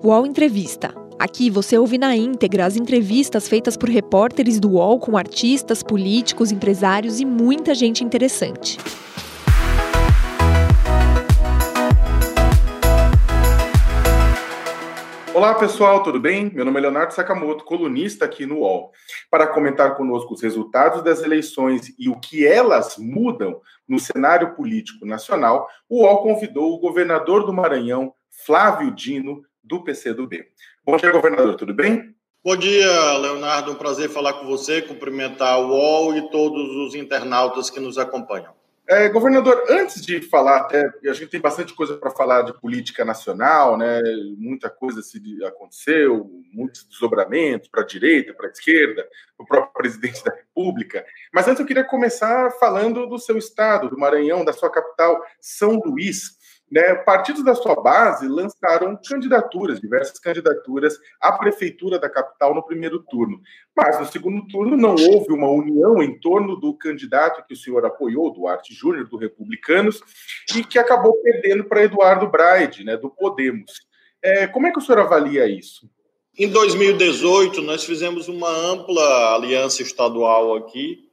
UOL Entrevista. Aqui você ouve na íntegra as entrevistas feitas por repórteres do UOL com artistas, políticos, empresários e muita gente interessante. Olá pessoal, tudo bem? Meu nome é Leonardo Sakamoto, colunista aqui no UOL. Para comentar conosco os resultados das eleições e o que elas mudam no cenário político nacional, o UOL convidou o governador do Maranhão, Flávio Dino, do PCdoB. Bom dia, governador, tudo bem? Bom dia, Leonardo. Um prazer falar com você, cumprimentar o UOL e todos os internautas que nos acompanham. É, governador, antes de falar, até a gente tem bastante coisa para falar de política nacional, né? Muita coisa se aconteceu, muitos desdobramentos para a direita, para a esquerda, o próprio presidente da República. Mas antes eu queria começar falando do seu estado, do Maranhão, da sua capital, São Luís. Né, partidos da sua base lançaram candidaturas, diversas candidaturas à prefeitura da capital no primeiro turno. Mas no segundo turno não houve uma união em torno do candidato que o senhor apoiou, Duarte Júnior, do Republicanos, e que acabou perdendo para Eduardo Braide, né, do Podemos. É, como é que o senhor avalia isso? Em 2018, nós fizemos uma ampla aliança estadual aqui,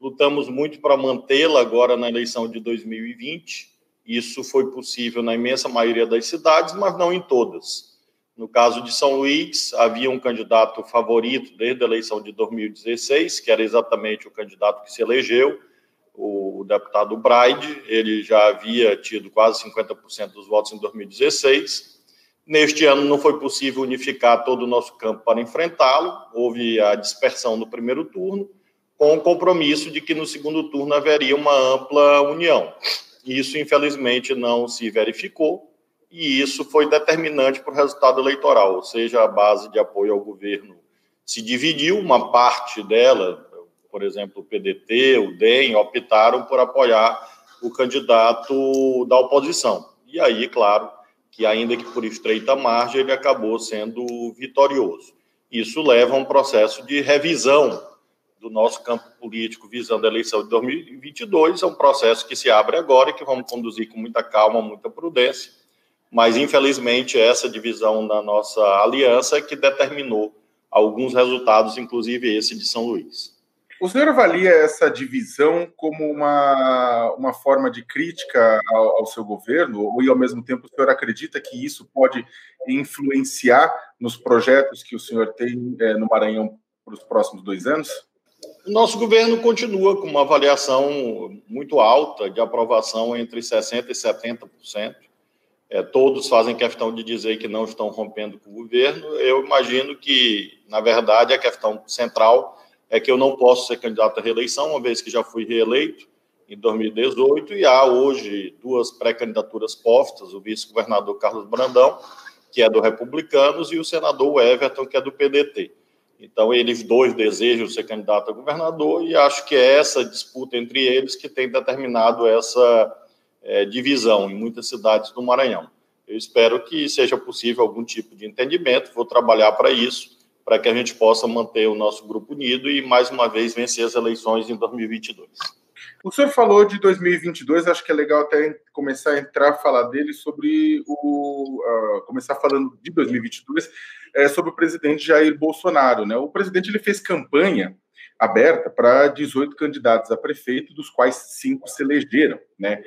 lutamos muito para mantê-la agora na eleição de 2020 isso foi possível na imensa maioria das cidades, mas não em todas. No caso de São Luís, havia um candidato favorito desde a eleição de 2016, que era exatamente o candidato que se elegeu, o deputado Braide. Ele já havia tido quase 50% dos votos em 2016. Neste ano não foi possível unificar todo o nosso campo para enfrentá-lo, houve a dispersão no primeiro turno, com o compromisso de que no segundo turno haveria uma ampla união. Isso, infelizmente, não se verificou, e isso foi determinante para o resultado eleitoral, ou seja, a base de apoio ao governo se dividiu, uma parte dela, por exemplo, o PDT, o DEM, optaram por apoiar o candidato da oposição. E aí, claro, que ainda que por estreita margem, ele acabou sendo vitorioso. Isso leva a um processo de revisão do nosso campo político visando a eleição de 2022 é um processo que se abre agora e que vamos conduzir com muita calma, muita prudência, mas infelizmente essa divisão na nossa aliança é que determinou alguns resultados, inclusive esse de São Luís. O senhor avalia essa divisão como uma, uma forma de crítica ao, ao, seu governo, ou ao mesmo tempo o senhor acredita que isso pode influenciar nos projetos que o senhor tem é, no Maranhão para os próximos dois anos? O nosso governo continua com uma avaliação muito alta de aprovação entre 60% e 70%. É, todos fazem questão de dizer que não estão rompendo com o governo. Eu imagino que, na verdade, a questão central é que eu não posso ser candidato à reeleição, uma vez que já fui reeleito em 2018, e há hoje duas pré-candidaturas postas, o vice-governador Carlos Brandão, que é do Republicanos, e o senador Everton, que é do PDT. Então, eles dois desejam ser candidato a governador e acho que é essa disputa entre eles que tem determinado essa é, divisão em muitas cidades do Maranhão. Eu espero que seja possível algum tipo de entendimento, vou trabalhar para isso, para que a gente possa manter o nosso grupo unido e, mais uma vez, vencer as eleições em 2022. O senhor falou de 2022, acho que é legal até começar a entrar a falar dele sobre o. Uh, começar falando de 2022, é, sobre o presidente Jair Bolsonaro. Né? O presidente ele fez campanha aberta para 18 candidatos a prefeito, dos quais cinco se elegeram, né?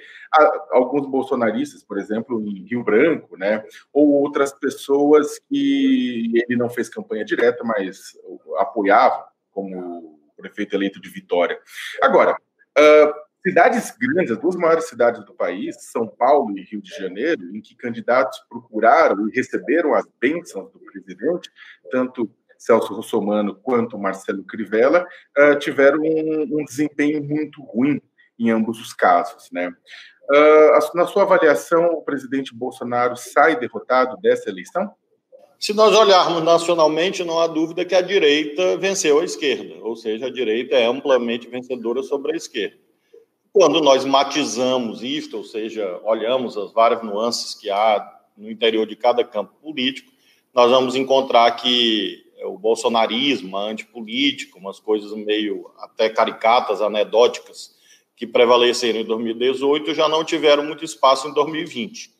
Alguns bolsonaristas, por exemplo, em Rio Branco, né? Ou outras pessoas que ele não fez campanha direta, mas apoiavam, como prefeito eleito de Vitória. Agora, uh, cidades grandes, as duas maiores cidades do país, São Paulo e Rio de Janeiro, em que candidatos procuraram e receberam as bênçãos do presidente, tanto Celso Russomano quanto Marcelo Crivella, uh, tiveram um, um, desempenho muito ruim em ambos os casos. Né? Uh, na sua avaliação, o presidente Bolsonaro sai derrotado dessa eleição? Se nós olharmos nacionalmente, não há dúvida que a direita venceu a esquerda, ou seja, a direita é amplamente vencedora sobre a esquerda. Quando nós matizamos isto, ou seja, olhamos as várias nuances que há no interior de cada campo político, nós vamos encontrar que o bolsonarismo, a antipolítica, umas coisas meio até caricatas, anedóticas, que prevaleceram em 2018, já não tiveram muito espaço em 2020.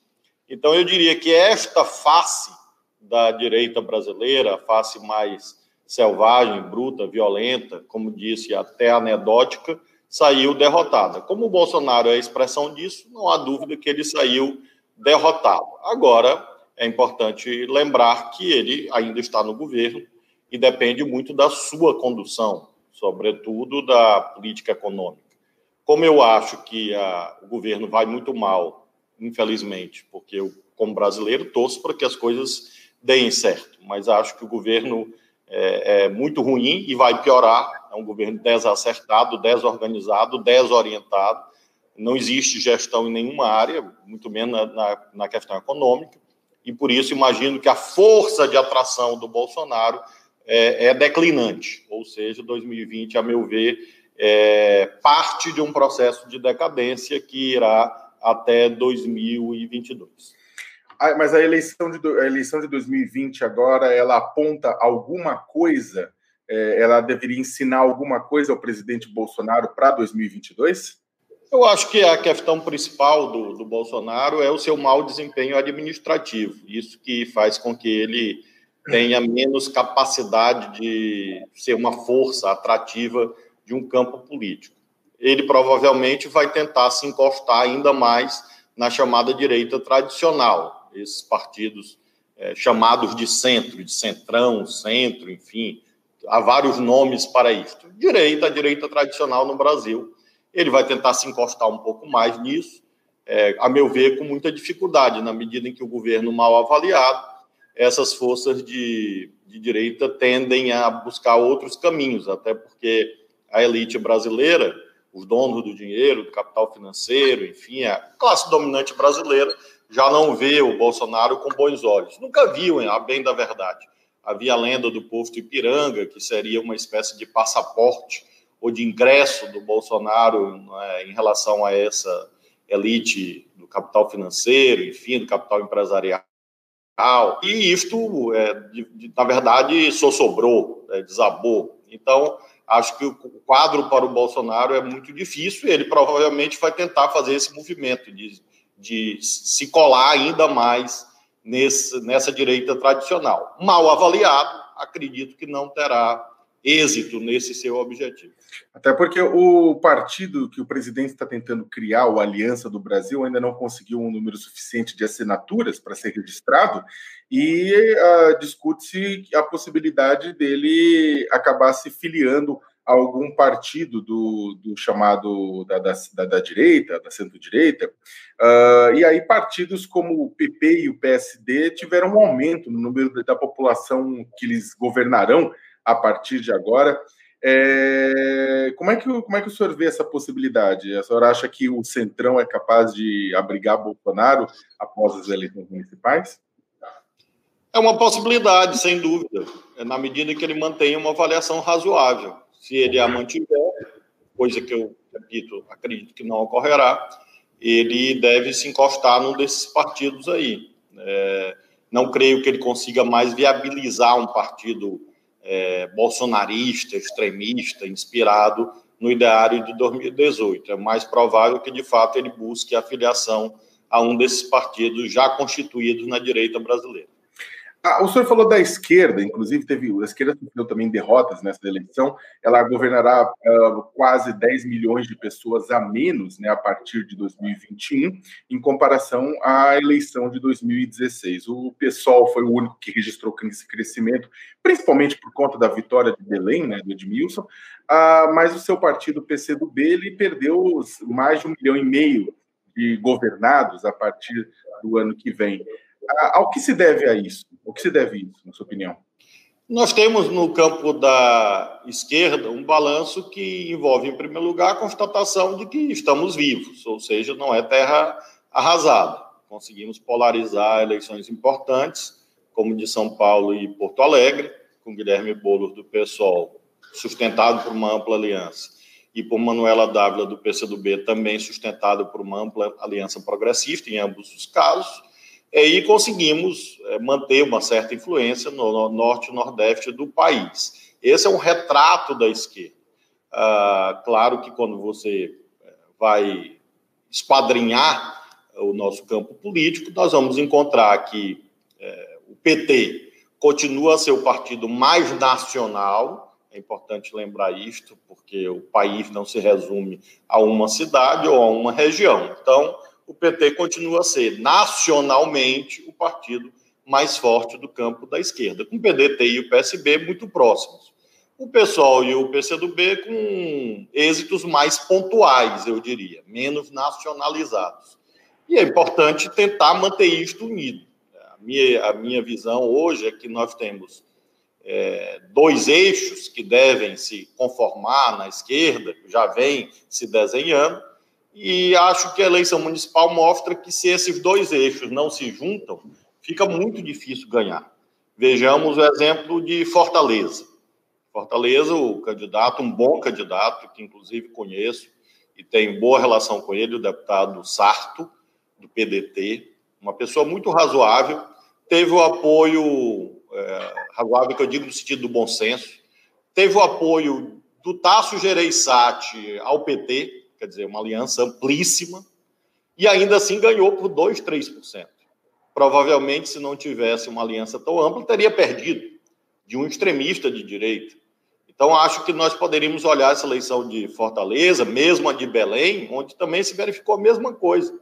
Então, eu diria que esta face da direita brasileira, a face mais selvagem, bruta, violenta, como disse, até anedótica, saiu derrotada. Como o Bolsonaro é a expressão disso, não há dúvida que ele saiu derrotado. Agora, é importante lembrar que ele ainda está no governo e depende muito da sua condução, sobretudo da política econômica. Como eu acho que a, o governo vai muito mal, infelizmente, porque eu, como brasileiro, torço para que as coisas deem certo, mas acho que o governo é, é muito ruim e vai piorar. É um governo desacertado, desorganizado, desorientado. Não existe gestão em nenhuma área, muito menos na, na, na questão econômica, e por isso imagino que a força de atração do Bolsonaro é, é declinante, ou seja, 2020, a meu ver, é parte de um processo de decadência que irá até 2022. Ah, mas a eleição, de, a eleição de 2020 agora, ela aponta alguma coisa? É, ela deveria ensinar alguma coisa ao presidente Bolsonaro para 2022? Eu acho que a questão principal do, do Bolsonaro é o seu mau desempenho administrativo. Isso que faz com que ele tenha menos capacidade de ser uma força atrativa de um campo político. Ele provavelmente vai tentar se encostar ainda mais na chamada direita tradicional, esses partidos é, chamados de centro, de centrão, centro, enfim, há vários nomes para isso. Direita, direita tradicional no Brasil. Ele vai tentar se encostar um pouco mais nisso, é, a meu ver, com muita dificuldade, na medida em que o governo mal avaliado, essas forças de, de direita tendem a buscar outros caminhos, até porque a elite brasileira, os donos do dinheiro, do capital financeiro, enfim, a classe dominante brasileira já não vê o Bolsonaro com bons olhos. Nunca viu, a bem da verdade. Havia a lenda do povo de Ipiranga, que seria uma espécie de passaporte ou de ingresso do Bolsonaro é, em relação a essa elite do capital financeiro, enfim, do capital empresarial. E isto, é, de, de, na verdade, só sobrou, é, desabou. Então, acho que o quadro para o Bolsonaro é muito difícil e ele provavelmente vai tentar fazer esse movimento de de se colar ainda mais nesse, nessa direita tradicional. Mal avaliado, acredito que não terá êxito nesse seu objetivo. Até porque o partido que o presidente está tentando criar, o Aliança do Brasil, ainda não conseguiu um número suficiente de assinaturas para ser registrado e uh, discute-se a possibilidade dele acabar se filiando algum partido do, do chamado da, da, da, direita, da centro-direita, uh, e aí partidos como o PP e o PSD tiveram um aumento no número da população que eles governarão a partir de agora. É, como, é que, como é que o senhor vê essa possibilidade? A senhora acha que o Centrão é capaz de abrigar Bolsonaro após as eleições municipais? É uma possibilidade, sem dúvida, na medida que ele mantém uma avaliação razoável se ele a mantiver, coisa que eu repito, acredito que não ocorrerá, ele deve se encostar num desses partidos aí. É, não creio que ele consiga mais viabilizar um partido é, bolsonarista, extremista, inspirado no ideário de 2018. É mais provável que, de fato, ele busque a filiação a um desses partidos já constituídos na direita brasileira. Ah, o senhor falou da esquerda, inclusive teve a esquerda sofreu também derrotas nessa eleição. Ela governará uh, quase 10 milhões de pessoas a menos, né, a partir de 2021, em comparação à eleição de 2016. O PSOL foi o único que registrou esse crescimento, principalmente por conta da vitória de Belém, né, do Edmilson. Uh, mas o seu partido, PCdoB, ele perdeu mais de um milhão e meio de governados a partir do ano que vem. Ao que se deve a isso? O que se deve isso, na sua opinião? Nós temos no campo da esquerda um balanço que envolve, em primeiro lugar, a constatação de que estamos vivos, ou seja, não é terra arrasada. Conseguimos polarizar eleições importantes, como de São Paulo e Porto Alegre, com Guilherme Boulos do PSOL, sustentado por uma ampla aliança, e por Manuela Dávila do PCdoB, também sustentado por uma ampla aliança progressista, em ambos os casos e conseguimos é, manter uma certa influência no norte e nordeste do país. Esse é um retrato da esquerda. Ah, claro que quando você é, vai esquadrinhar o nosso campo político, nós vamos encontrar que é, o PT continua a ser o partido mais nacional, é importante lembrar isto, porque o país não se resume a uma cidade ou a uma região. Então, o PT continua a ser nacionalmente o partido mais forte do campo da esquerda, com o PDT e o PSB muito próximos. O PSOL e o PCdoB com êxitos mais pontuais, eu diria, menos nacionalizados. E é importante tentar manter isto unido. A minha, a minha visão hoje é que nós temos é, dois eixos que devem se conformar na esquerda, já vem se desenhando, e acho que a eleição municipal mostra que se esses dois eixos não se juntam, fica muito difícil ganhar. Vejamos o exemplo de Fortaleza. Fortaleza, o candidato, um bom candidato, que inclusive conheço e tenho boa relação com ele, o deputado Sarto, do PDT, uma pessoa muito razoável, teve o apoio, é, razoável que eu digo no sentido do bom senso, teve o apoio do Tasso Gereissati ao PT, quer dizer, uma aliança amplíssima, e ainda assim ganhou por 2, 3% provavelmente, se não tivesse uma aliança tão ampla, teria perdido de um extremista de direita. Então, acho que nós poderíamos olhar essa eleição de Fortaleza, mesmo a de Belém, onde também se verificou a mesma coisa.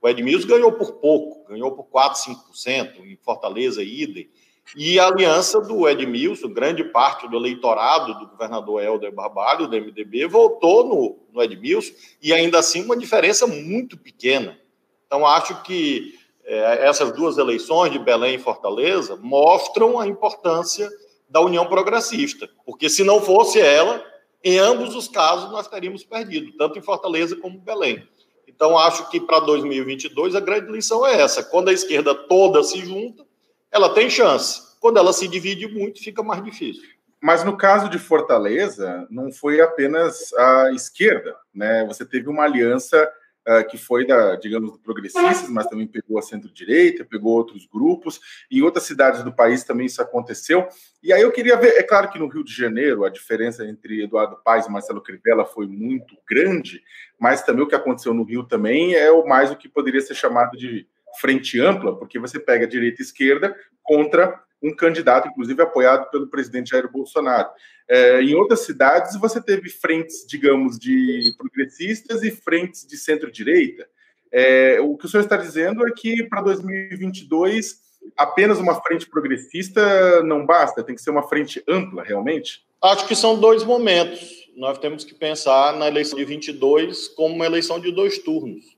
O Edmilson ganhou por pouco, ganhou por 4, 5%, em Fortaleza, idem. E a aliança do Edmilson, grande parte do eleitorado do governador Helder Barbalho, do MDB, votou no, no Edmilson, e ainda assim uma diferença muito pequena. Então, acho que é, essas duas eleições de Belém e Fortaleza mostram a importância da União Progressista, porque se não fosse ela, em ambos os casos nós teríamos perdido, tanto em Fortaleza como em Belém. Então acho que para 2022 a grande lição é essa: quando a esquerda toda se junta, ela tem chance. Quando ela se divide muito, fica mais difícil. Mas no caso de Fortaleza, não foi apenas a esquerda, né? Você teve uma aliança uh, que foi da, digamos, progressistas, mas também pegou a centro-direita, pegou outros grupos, em outras cidades do país também isso aconteceu. E aí eu queria ver, é claro que no Rio de Janeiro a diferença entre Eduardo Paes e Marcelo Crivella foi muito grande, mas também o que aconteceu no Rio também é o mais o que poderia ser chamado de frente ampla, porque você pega direita e esquerda contra um candidato, inclusive apoiado pelo presidente Jair Bolsonaro. É, em outras cidades, você teve frentes, digamos, de progressistas e frentes de centro-direita. É, o que o senhor está dizendo é que para 2022 apenas uma frente progressista não basta, tem que ser uma frente ampla, realmente? Acho que são dois momentos. Nós temos que pensar na eleição de 22 como uma eleição de dois turnos.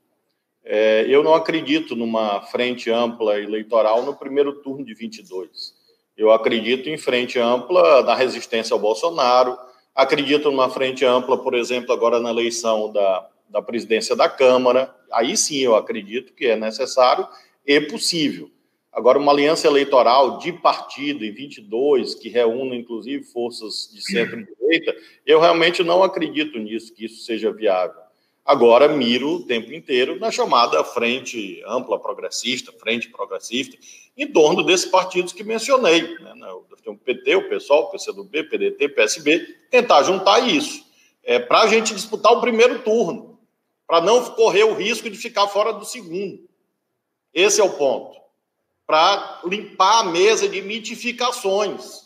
É, eu não acredito numa frente ampla eleitoral no primeiro turno de 22. Eu acredito em frente ampla na resistência ao Bolsonaro, acredito numa frente ampla, por exemplo, agora na eleição da, da presidência da Câmara. Aí sim eu acredito que é necessário e possível. Agora, uma aliança eleitoral de partido em 22, que reúna inclusive forças de centro-direita, eu realmente não acredito nisso, que isso seja viável. Agora miro o tempo inteiro na chamada frente ampla progressista, frente progressista, em torno desses partidos que mencionei. Né? Tem o PT, o PSOL, o PCdoB, PDT, PSB, tentar juntar isso. É, para a gente disputar o primeiro turno, para não correr o risco de ficar fora do segundo. Esse é o ponto. Para limpar a mesa de mitificações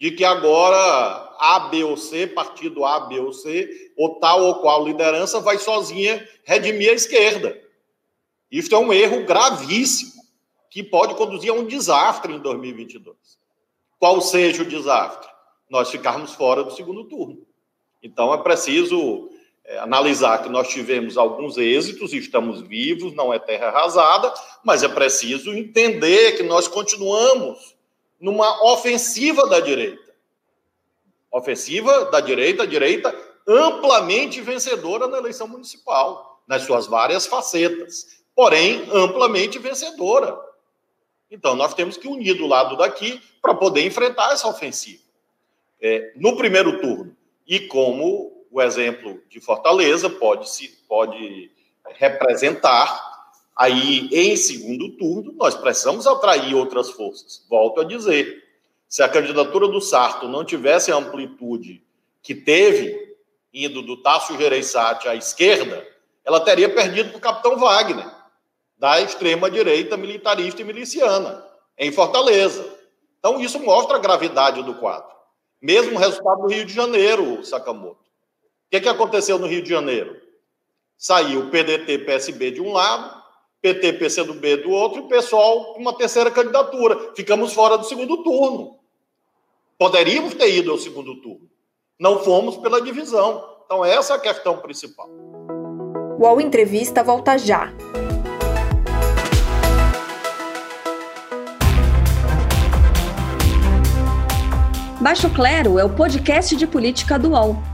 de que agora a, B ou C, partido A, B ou C, ou tal ou qual liderança vai sozinha redimir a esquerda. Isso é um erro gravíssimo, que pode conduzir a um desastre em 2022. Qual seja o desastre? Nós ficarmos fora do segundo turno. Então é preciso é, analisar que nós tivemos alguns êxitos, estamos vivos, não é terra arrasada, mas é preciso entender que nós continuamos numa ofensiva da direita ofensiva da direita, direita amplamente vencedora na eleição municipal, nas suas várias facetas, porém amplamente vencedora. Então, nós temos que unir do lado daqui para poder enfrentar essa ofensiva. É, no primeiro turno, e como o exemplo de Fortaleza pode, se, pode representar, aí em segundo turno, nós precisamos atrair outras forças. Volto a dizer, se a candidatura do Sarto não tivesse a amplitude que teve, indo do Tasso Gereissati à esquerda, ela teria perdido para o capitão Wagner, da extrema-direita militarista e miliciana. em Fortaleza. Então, isso mostra a gravidade do quadro. Mesmo resultado no Rio de Janeiro, Sakamoto. O que, que aconteceu no Rio de Janeiro? Saiu o PDT, PSB de um lado, PT, PCdoB do outro, e o pessoal com uma terceira candidatura. Ficamos fora do segundo turno. Poderíamos ter ido ao segundo turno. Não fomos pela divisão. Então, essa é a questão principal. O UOL Entrevista volta já. Baixo Clero é o podcast de política do UOL.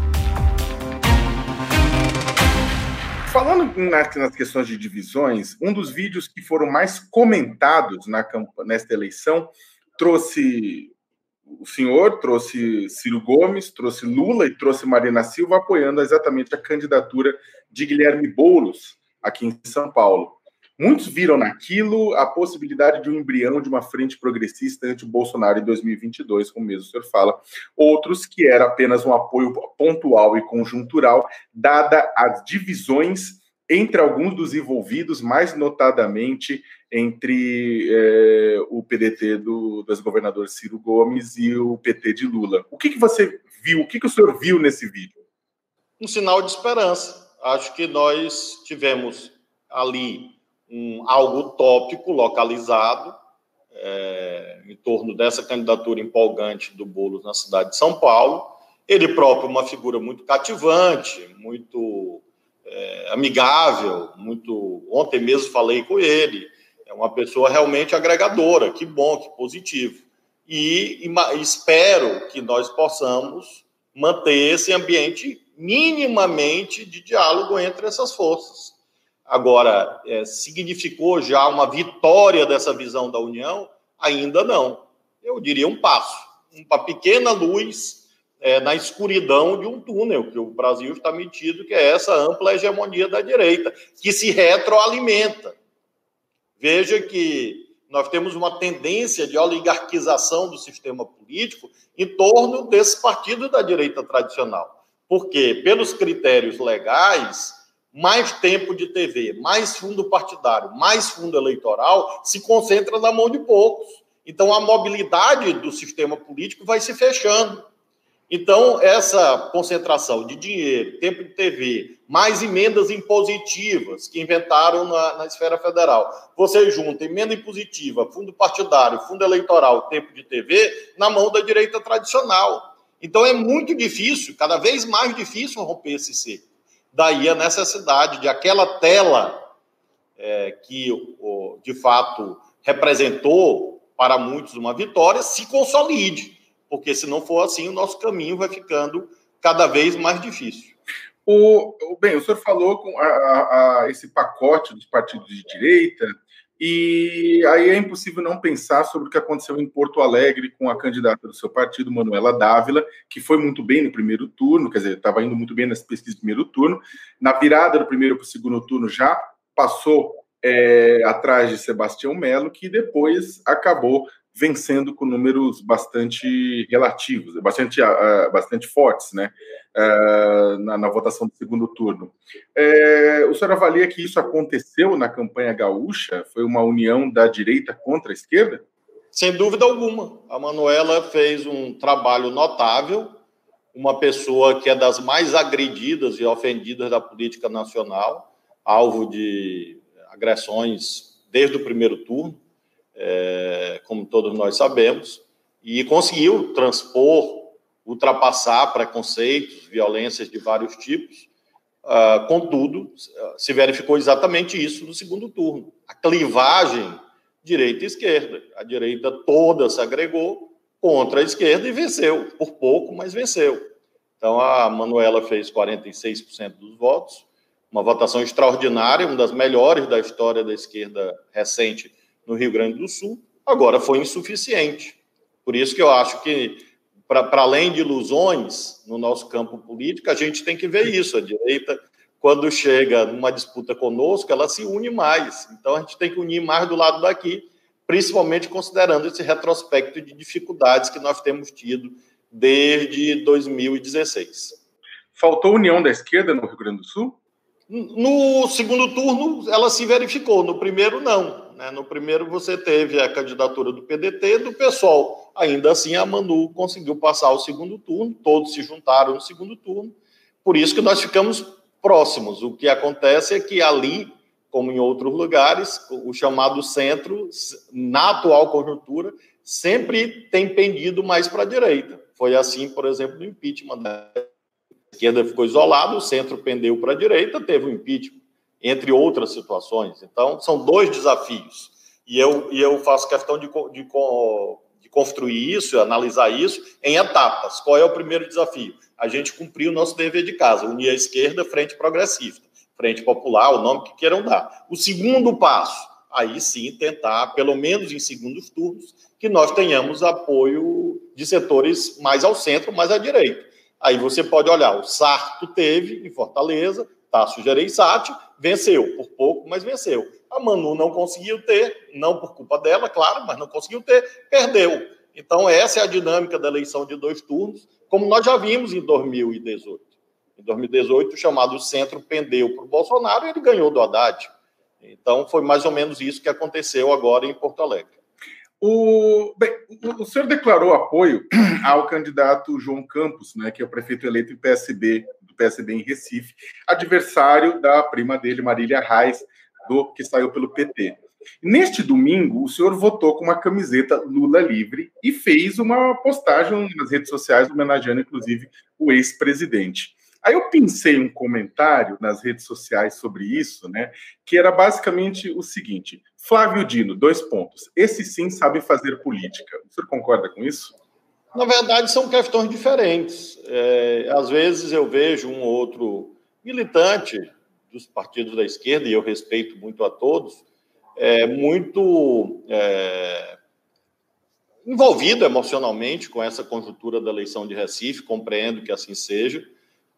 Falando nas, questões de divisões, um dos vídeos que foram mais comentados na, nesta eleição trouxe o senhor, trouxe Ciro Gomes, trouxe Lula e trouxe Marina Silva apoiando exatamente a candidatura de Guilherme Boulos aqui em São Paulo. Muitos viram naquilo a possibilidade de um embrião de uma frente progressista anti-Bolsonaro em 2022, como mesmo o senhor fala. Outros que era apenas um apoio pontual e conjuntural, dada as divisões entre alguns dos envolvidos, mais notadamente entre é, o PDT do, ex-governador Ciro Gomes e o PT de Lula. O que, que você viu? O que, que o senhor viu nesse vídeo? Um sinal de esperança. Acho que nós tivemos ali um, algo tópico, localizado, é, em torno dessa candidatura empolgante do Boulos na cidade de São Paulo. Ele próprio, uma figura muito cativante, muito é, amigável, muito. Ontem mesmo falei com ele. É uma pessoa realmente agregadora. Que bom, que positivo. E, e espero que nós possamos manter esse ambiente minimamente de diálogo entre essas forças. Agora, é, significou já uma vitória dessa visão da União? Ainda não. Eu diria um passo, uma pequena luz é, na escuridão de um túnel que o Brasil está metido, que é essa ampla hegemonia da direita, que se retroalimenta. Veja que nós temos uma tendência de oligarquização do sistema político em torno desse partido da direita tradicional. Porque, pelos critérios legais, mais tempo de TV, mais fundo partidário, mais fundo eleitoral, se concentra na mão de poucos. Então, a mobilidade do sistema político vai se fechando. Então, essa concentração de dinheiro, tempo de TV, mais emendas impositivas que inventaram na, na esfera federal, você junta emenda impositiva, fundo partidário, fundo eleitoral, tempo de TV, na mão da direita tradicional. Então, é muito difícil, cada vez mais difícil romper esse cerco. Daí a necessidade de aquela tela é, que, o, de fato, representou para muitos uma vitória se consolide, porque se não for assim, o nosso caminho vai ficando cada vez mais difícil. O, bem, o senhor falou com a, a, a esse pacote dos partidos de direita, e aí é impossível não pensar sobre o que aconteceu em Porto Alegre com a candidata do seu partido, Manuela Dávila, que foi muito bem no primeiro turno, quer dizer, estava indo muito bem nas pesquisas do primeiro turno. Na virada do primeiro para o segundo turno já passou é, atrás de Sebastião Melo, que depois acabou vencendo com números bastante relativos, bastante, uh, bastante fortes, né, uh, na, na, votação do segundo turno. É, o senhor avalia que isso aconteceu na campanha gaúcha? Foi uma união da direita contra a esquerda? Sem dúvida alguma. A Manuela fez um trabalho notável, uma pessoa que é das mais agredidas e ofendidas da política nacional, alvo de agressões desde o primeiro turno é, como todos nós sabemos, e conseguiu transpor, ultrapassar preconceitos, violências de vários tipos. Uh, contudo, se verificou exatamente isso no segundo turno. A clivagem direita e esquerda. A direita toda se agregou contra a esquerda e venceu, por pouco, mas venceu. Então, a Manuela fez 46% dos votos, uma votação extraordinária, uma das melhores da história da esquerda recente no Rio Grande do Sul, agora foi insuficiente. Por isso que eu acho que, para além de ilusões no nosso campo político, a gente tem que ver isso. A direita quando chega numa disputa conosco, ela se une mais. Então a gente tem que unir mais do lado daqui, principalmente considerando esse retrospecto de dificuldades que nós temos tido desde 2016. Faltou união da esquerda no Rio Grande do Sul? No segundo turno, ela se verificou, no primeiro, não. Né? No primeiro, você teve a candidatura do PDT do PSOL. Ainda assim, a Manu conseguiu passar o segundo turno, todos se juntaram no segundo turno. Por isso que nós ficamos próximos. O que acontece é que ali, como em outros lugares, o chamado centro, na atual conjuntura, sempre tem pendido mais para a direita. Foi assim, por exemplo, no impeachment da esquerda ficou isolada, o centro pendeu para a direita, teve o um impeachment, entre outras situações. Então, são dois desafios. E eu, e eu faço questão de, de, de construir isso, analisar isso em etapas. Qual é o primeiro desafio? A gente cumprir o nosso dever de casa, unir a esquerda, frente progressista, frente popular, o nome que queiram dar. O segundo passo, aí sim tentar, pelo menos em segundos turnos, que nós tenhamos apoio de setores mais ao centro, mais à direita. Aí você pode olhar, o Sarto teve em Fortaleza, Tasso Gereissati, venceu, por pouco, mas venceu. A Manu não conseguiu ter, não por culpa dela, claro, mas não conseguiu ter, perdeu. Então, essa é a dinâmica da eleição de dois turnos, como nós já vimos em 2018. Em 2018, o chamado centro pendeu para o Bolsonaro e ele ganhou do Haddad. Então, foi mais ou menos isso que aconteceu agora em Porto Alegre. O, bem, o, senhor declarou apoio ao candidato João Campos, né, que é o prefeito eleito em PSB, do PSB em Recife, adversário da prima dele, Marília Reis, do que saiu pelo PT. Neste domingo, o senhor votou com uma camiseta Lula livre e fez uma postagem nas redes sociais homenageando, inclusive, o ex-presidente. Aí eu pensei um comentário nas redes sociais sobre isso, né? Que era basicamente o seguinte: Flávio Dino, dois pontos. Esse sim sabe fazer política. Senhor concorda com isso? Na verdade, são questões diferentes. É, às vezes eu vejo um outro militante dos partidos da esquerda, e eu respeito muito a todos, é, muito é, envolvido emocionalmente com essa conjuntura da eleição de Recife, compreendo que assim seja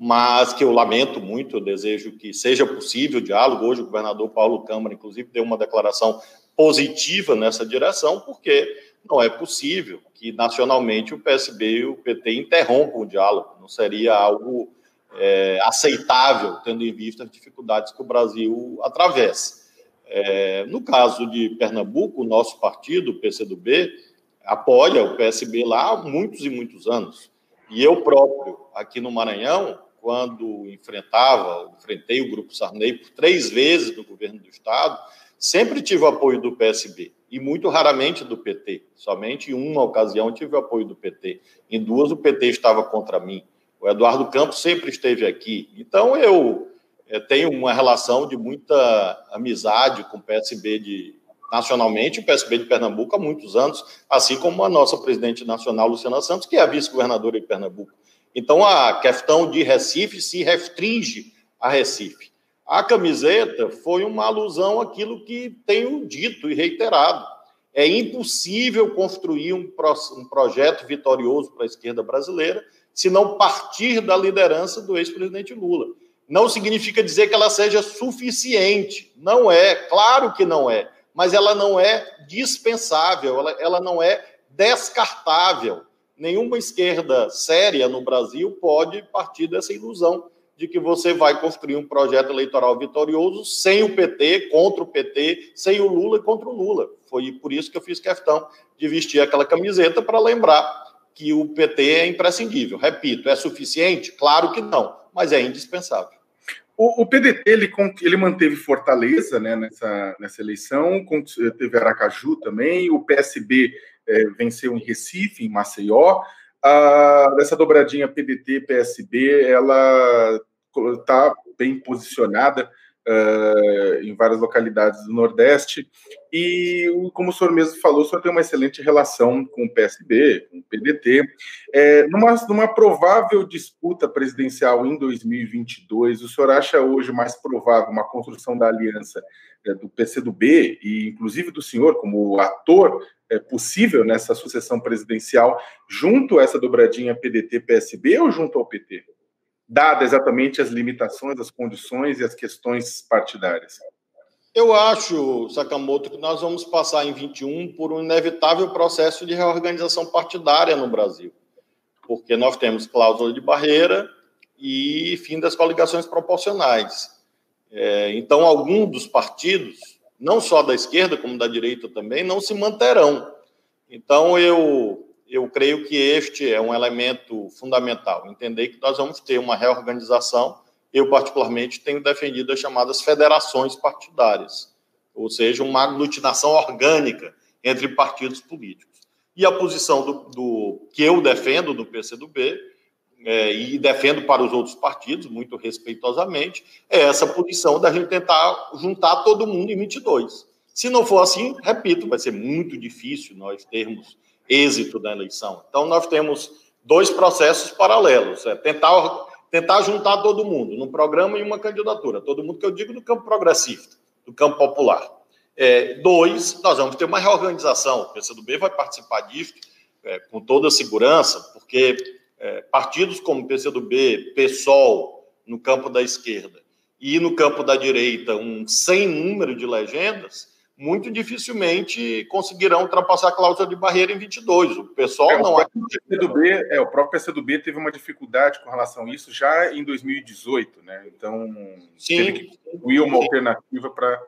mas que eu lamento muito, eu desejo que seja possível o diálogo. Hoje o governador Paulo Câmara, inclusive, deu uma declaração positiva nessa direção, porque não é possível que nacionalmente o PSB e o PT interrompam o diálogo, não seria algo é, aceitável, tendo em vista as dificuldades que o Brasil atravessa. É, no caso de Pernambuco, o nosso partido, o PCdoB, apoia o PSB lá há muitos e muitos anos. E eu próprio, aqui no Maranhão, quando enfrentava, enfrentei o Grupo Sarney por três vezes no governo do Estado, sempre tive o apoio do PSB e muito raramente do PT. Somente em uma ocasião tive o apoio do PT. Em duas, o PT estava contra mim. O Eduardo Campos sempre esteve aqui. Então, eu, eu tenho uma relação de muita amizade com o PSB de, nacionalmente, o PSB de Pernambuco há muitos anos, assim como a nossa presidente nacional, Luciana Santos, que é a vice-governadora de Pernambuco. Então, a questão de Recife se restringe a Recife. A camiseta foi uma alusão àquilo que tenho dito e reiterado. É impossível construir um, pro, um projeto vitorioso para a esquerda brasileira se não partir da liderança do ex-presidente Lula. Não significa dizer que ela seja suficiente. Não é, claro que não é mas ela não é dispensável, ela, ela não é descartável. Nenhuma esquerda séria no Brasil pode partir dessa ilusão de que você vai construir um projeto eleitoral vitorioso sem o PT, contra o PT, sem o Lula e contra o Lula. Foi por isso que eu fiz questão de vestir aquela camiseta para lembrar que o PT é imprescindível. Repito, é suficiente? Claro que não, mas é indispensável. O, o, PDT ele, ele manteve Fortaleza né, nessa, nessa eleição, teve Aracaju também, o PSB é, venceu em Recife, em Maceió. A, essa dobradinha PDT-PSB ela está bem posicionada uh, em várias localidades do Nordeste. E, como o senhor mesmo falou, o senhor tem uma excelente relação com o PSB, com o PDT. É, numa, numa provável disputa presidencial em 2022, o senhor acha hoje mais provável uma construção da aliança é, do PCdoB e, inclusive, do senhor como ator é, possível nessa sucessão presidencial, junto a essa dobradinha PDT-PSB ou junto ao PT? Dada exatamente as limitações, as condições e as questões partidárias? Eu acho, Sakamoto, que nós vamos passar em 21 por um inevitável processo de reorganização partidária no Brasil, porque nós temos cláusula de barreira e fim das coligações proporcionais. É, então, alguns dos partidos, não só da esquerda como da direita também, não se manterão. Então, eu, eu creio que este é um elemento fundamental, entender que nós vamos ter uma reorganização eu particularmente tenho defendido as chamadas federações partidárias, ou seja, uma aglutinação orgânica entre partidos políticos. E a posição do, do que eu defendo do PCdoB é, e defendo para os outros partidos, muito respeitosamente, é essa posição da gente tentar juntar todo mundo em 22. Se não for assim, repito, vai ser muito difícil nós termos êxito na eleição. Então, nós temos dois processos paralelos: é tentar tentar juntar todo mundo num programa e uma candidatura. Todo mundo que eu digo do campo progressista, do campo popular. É, dois, nós vamos ter uma reorganização. O PCdoB vai participar disso é, com toda a segurança, porque é, partidos como PCdoB, PSOL, no campo da esquerda, e no campo da direita, um sem número de legendas, muito dificilmente conseguirão ultrapassar a cláusula de barreira em 22. O pessoal é, não o PCdoB, é o próprio PCdoB teve uma dificuldade com relação a isso já em 2018, né? Então Sim. teve que incluir uma Sim. alternativa para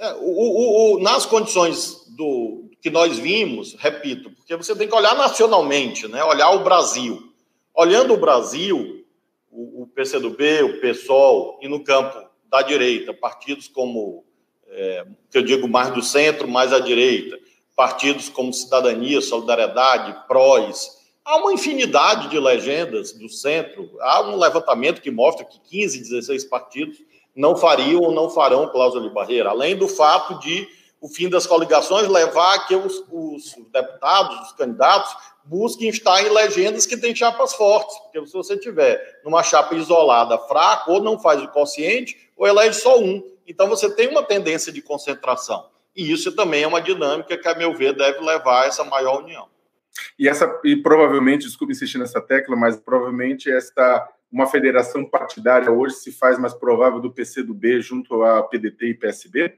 é, o, o, o, nas condições do que nós vimos, repito, porque você tem que olhar nacionalmente, né? Olhar o Brasil. Olhando o Brasil, o, o PCdoB, o PSOL e no campo da direita, partidos como é, que eu digo mais do centro, mais à direita, partidos como Cidadania, Solidariedade, PROS, há uma infinidade de legendas do centro, há um levantamento que mostra que 15, 16 partidos não fariam ou não farão cláusula de barreira, além do fato de o fim das coligações levar a que os, os deputados, os candidatos, busquem estar em legendas que têm chapas fortes, porque se você tiver numa chapa isolada, fraca, ou não faz o consciente, ou elege só um. Então você tem uma tendência de concentração. E isso também é uma dinâmica que, a meu ver, deve levar a essa maior união. E essa e provavelmente, desculpe insistir nessa tecla, mas provavelmente esta uma federação partidária hoje se faz mais provável do PCdoB junto a PDT e PSB?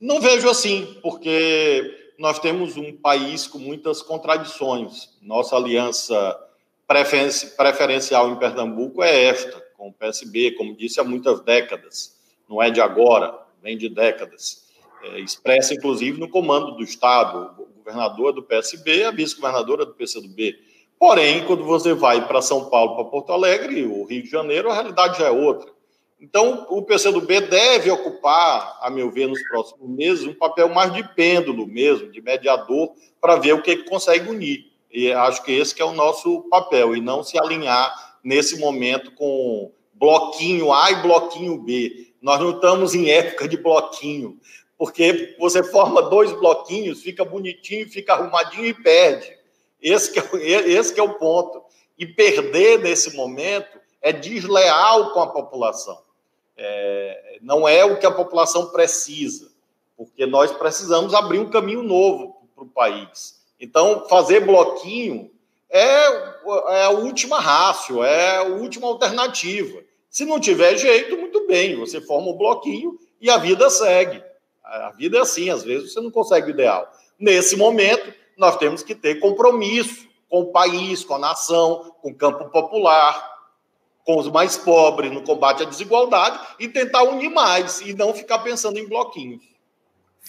Não vejo assim, porque nós temos um país com muitas contradições. Nossa aliança preferencial em Pernambuco é esta, com o PSB, como disse, há muitas décadas não é de agora, vem de décadas. É, expressa, inclusive, no comando do Estado, o governador do PSB, a vice-governadora do PCdoB. Porém, quando você vai para São Paulo, para Porto Alegre, o Rio de Janeiro, a realidade já é outra. Então, o PCdoB deve ocupar, a meu ver, nos próximos meses, um papel mais de pêndulo mesmo, de mediador, para ver o que, que consegue unir. E acho que esse que é o nosso papel, e não se alinhar nesse momento com bloquinho A e bloquinho B. Nós não estamos em época de bloquinho, porque você forma dois bloquinhos, fica bonitinho, fica arrumadinho e perde. Esse é, esse é o ponto. E perder nesse momento é desleal com a população. É, não é o que a população precisa, porque nós precisamos abrir um caminho novo para o país. Então, fazer bloquinho é, é a última rácio, é a última alternativa. Se não tiver jeito, muito bem, você forma um bloquinho e a vida segue. A vida é assim, às vezes você não consegue o ideal. Nesse momento, nós temos que ter compromisso com o país, com a nação, com o campo popular, com os mais pobres no combate à desigualdade e tentar unir mais e não ficar pensando em bloquinhos.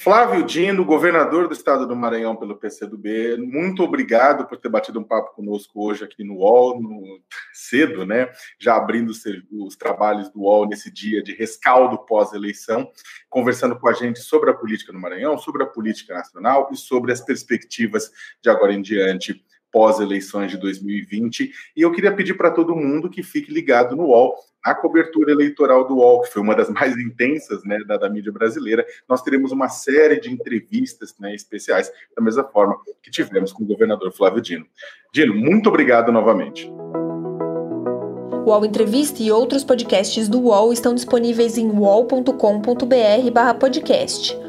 Flávio Dino, governador do estado do Maranhão pelo PCdoB, muito obrigado por ter batido um papo conosco hoje aqui no UOL, no, cedo, né? Já abrindo os, os trabalhos do UOL nesse dia de rescaldo pós-eleição, conversando com a gente sobre a política no Maranhão, sobre a política nacional e sobre as perspectivas de agora em diante pós-eleições de 2020. E eu queria pedir para todo mundo que fique ligado no UOL, na cobertura eleitoral do UOL, que foi uma das mais intensas né, da, da mídia brasileira. Nós teremos uma série de entrevistas né, especiais, da mesma forma que tivemos com o governador Flávio Dino. Dino, muito obrigado novamente. O UOL Entrevista e outros podcasts do UOL estão disponíveis em uol.com.br/podcast.